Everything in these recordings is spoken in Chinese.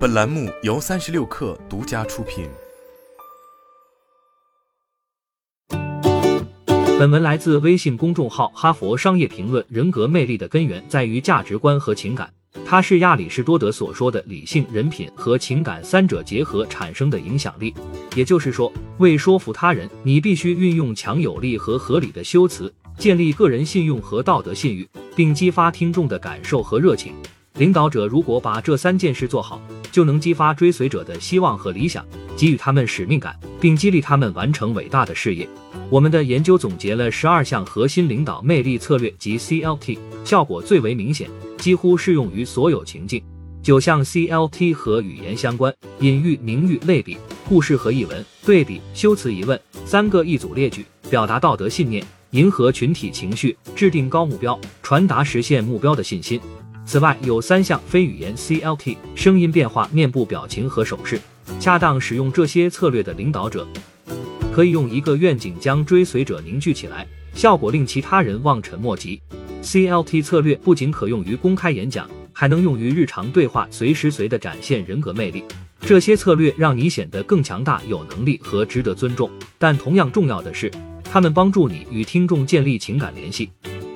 本栏目由三十六氪独家出品。本文来自微信公众号《哈佛商业评论》。人格魅力的根源在于价值观和情感，它是亚里士多德所说的理性、人品和情感三者结合产生的影响力。也就是说，为说服他人，你必须运用强有力和合理的修辞，建立个人信用和道德信誉，并激发听众的感受和热情。领导者如果把这三件事做好，就能激发追随者的希望和理想，给予他们使命感，并激励他们完成伟大的事业。我们的研究总结了十二项核心领导魅力策略及 CLT，效果最为明显，几乎适用于所有情境。九项 CLT 和语言相关：隐喻、明喻、类比、故事和译文、对比、修辞、疑问。三个一组列举，表达道德信念，迎合群体情绪，制定高目标，传达实现目标的信心。此外，有三项非语言 CLT：声音变化、面部表情和手势。恰当使用这些策略的领导者，可以用一个愿景将追随者凝聚起来，效果令其他人望尘莫及。CLT 策略不仅可用于公开演讲，还能用于日常对话，随时随地展现人格魅力。这些策略让你显得更强大、有能力和值得尊重。但同样重要的是，他们帮助你与听众建立情感联系。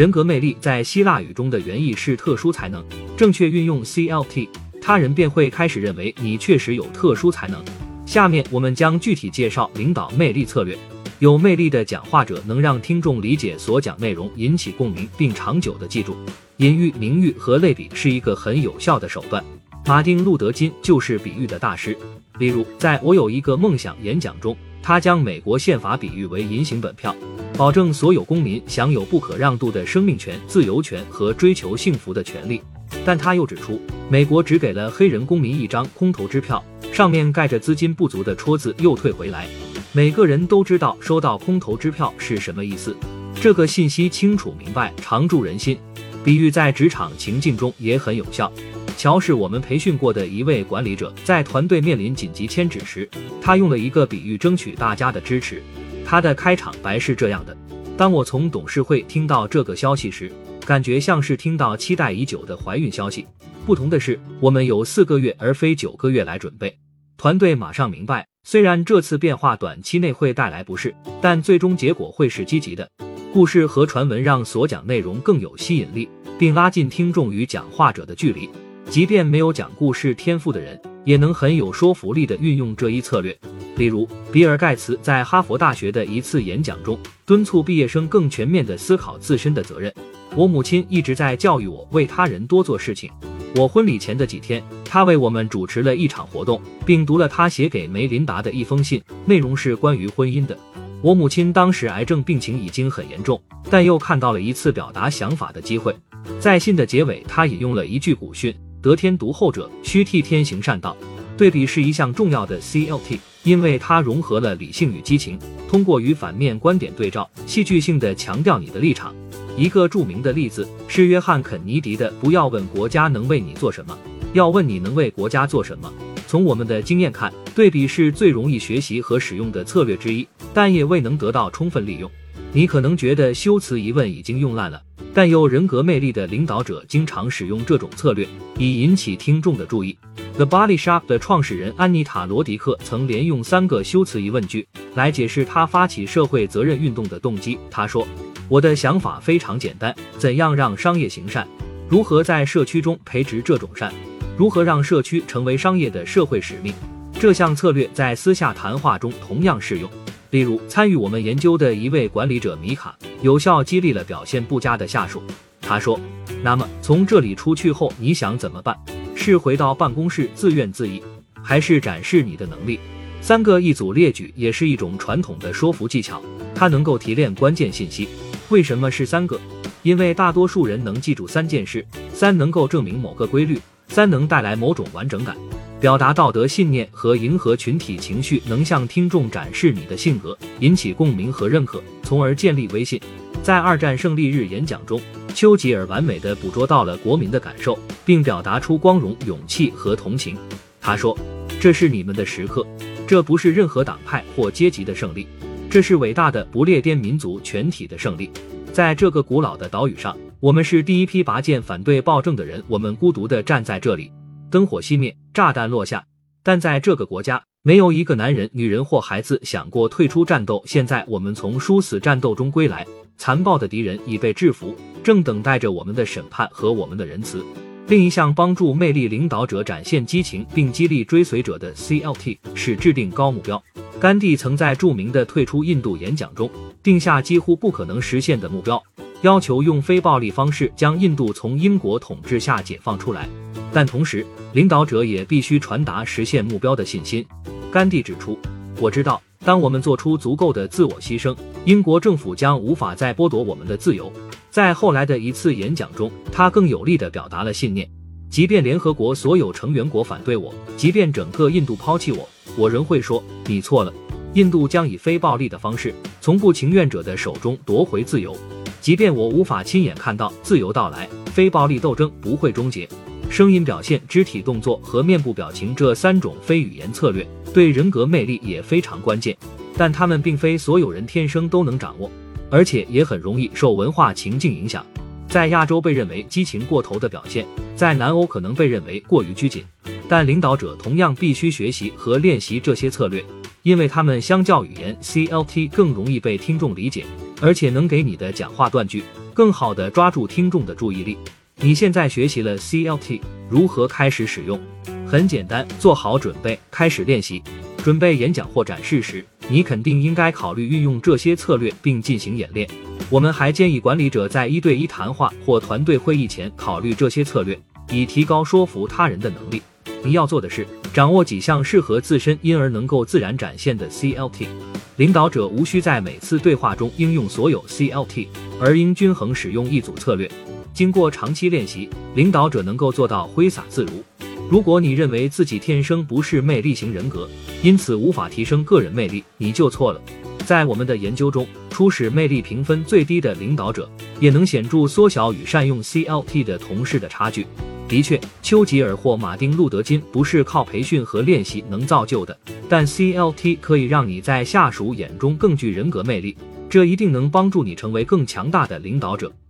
人格魅力在希腊语中的原意是特殊才能。正确运用 CLT，他人便会开始认为你确实有特殊才能。下面我们将具体介绍领导魅力策略。有魅力的讲话者能让听众理解所讲内容，引起共鸣，并长久的记住。隐喻、明喻和类比是一个很有效的手段。马丁·路德·金就是比喻的大师。例如，在我有一个梦想演讲中。他将美国宪法比喻为银行本票，保证所有公民享有不可让渡的生命权、自由权和追求幸福的权利。但他又指出，美国只给了黑人公民一张空头支票，上面盖着资金不足的戳字，又退回来。每个人都知道收到空头支票是什么意思。这个信息清楚明白，常驻人心。比喻在职场情境中也很有效。乔是我们培训过的一位管理者，在团队面临紧急迁址时，他用了一个比喻争取大家的支持。他的开场白是这样的：当我从董事会听到这个消息时，感觉像是听到期待已久的怀孕消息。不同的是，我们有四个月而非九个月来准备。团队马上明白，虽然这次变化短期内会带来不适，但最终结果会是积极的。故事和传闻让所讲内容更有吸引力，并拉近听众与讲话者的距离。即便没有讲故事天赋的人，也能很有说服力地运用这一策略。例如，比尔·盖茨在哈佛大学的一次演讲中，敦促毕业生更全面地思考自身的责任。我母亲一直在教育我为他人多做事情。我婚礼前的几天，她为我们主持了一场活动，并读了她写给梅琳达的一封信，内容是关于婚姻的。我母亲当时癌症病情已经很严重，但又看到了一次表达想法的机会。在信的结尾，她引用了一句古训：“得天独厚者，须替天行善道。”对比是一项重要的 CLT，因为它融合了理性与激情，通过与反面观点对照，戏剧性的强调你的立场。一个著名的例子是约翰肯尼迪的：“不要问国家能为你做什么，要问你能为国家做什么。”从我们的经验看，对比是最容易学习和使用的策略之一，但也未能得到充分利用。你可能觉得修辞疑问已经用烂了，但有人格魅力的领导者经常使用这种策略，以引起听众的注意。The Body Shop 的创始人安妮塔·罗迪克曾连用三个修辞疑问句来解释他发起社会责任运动的动机。他说：“我的想法非常简单，怎样让商业行善？如何在社区中培植这种善？”如何让社区成为商业的社会使命？这项策略在私下谈话中同样适用。例如，参与我们研究的一位管理者米卡，有效激励了表现不佳的下属。他说：“那么从这里出去后，你想怎么办？是回到办公室自怨自艾，还是展示你的能力？”三个一组列举也是一种传统的说服技巧，它能够提炼关键信息。为什么是三个？因为大多数人能记住三件事，三能够证明某个规律。三能带来某种完整感，表达道德信念和迎合群体情绪，能向听众展示你的性格，引起共鸣和认可，从而建立威信。在二战胜利日演讲中，丘吉尔完美地捕捉到了国民的感受，并表达出光荣、勇气和同情。他说：“这是你们的时刻，这不是任何党派或阶级的胜利，这是伟大的不列颠民族全体的胜利。在这个古老的岛屿上。”我们是第一批拔剑反对暴政的人，我们孤独地站在这里。灯火熄灭，炸弹落下。但在这个国家，没有一个男人、女人或孩子想过退出战斗。现在我们从殊死战斗中归来，残暴的敌人已被制服，正等待着我们的审判和我们的仁慈。另一项帮助魅力领导者展现激情并激励追随者的 CLT 是制定高目标。甘地曾在著名的退出印度演讲中定下几乎不可能实现的目标，要求用非暴力方式将印度从英国统治下解放出来。但同时，领导者也必须传达实现目标的信心。甘地指出：“我知道，当我们做出足够的自我牺牲，英国政府将无法再剥夺我们的自由。”在后来的一次演讲中，他更有力地表达了信念：即便联合国所有成员国反对我，即便整个印度抛弃我，我仍会说你错了。印度将以非暴力的方式从不情愿者的手中夺回自由。即便我无法亲眼看到自由到来，非暴力斗争不会终结。声音表现、肢体动作和面部表情这三种非语言策略对人格魅力也非常关键，但他们并非所有人天生都能掌握。而且也很容易受文化情境影响，在亚洲被认为激情过头的表现，在南欧可能被认为过于拘谨。但领导者同样必须学习和练习这些策略，因为他们相较语言 CLT 更容易被听众理解，而且能给你的讲话断句更好的抓住听众的注意力。你现在学习了 CLT，如何开始使用？很简单，做好准备，开始练习。准备演讲或展示时。你肯定应该考虑运用这些策略并进行演练。我们还建议管理者在一对一谈话或团队会议前考虑这些策略，以提高说服他人的能力。你要做的是掌握几项适合自身因而能够自然展现的 CLT。领导者无需在每次对话中应用所有 CLT，而应均衡使用一组策略。经过长期练习，领导者能够做到挥洒自如。如果你认为自己天生不是魅力型人格，因此无法提升个人魅力，你就错了。在我们的研究中，初始魅力评分最低的领导者，也能显著缩小与善用 CLT 的同事的差距。的确，丘吉尔或马丁·路德·金不是靠培训和练习能造就的，但 CLT 可以让你在下属眼中更具人格魅力，这一定能帮助你成为更强大的领导者。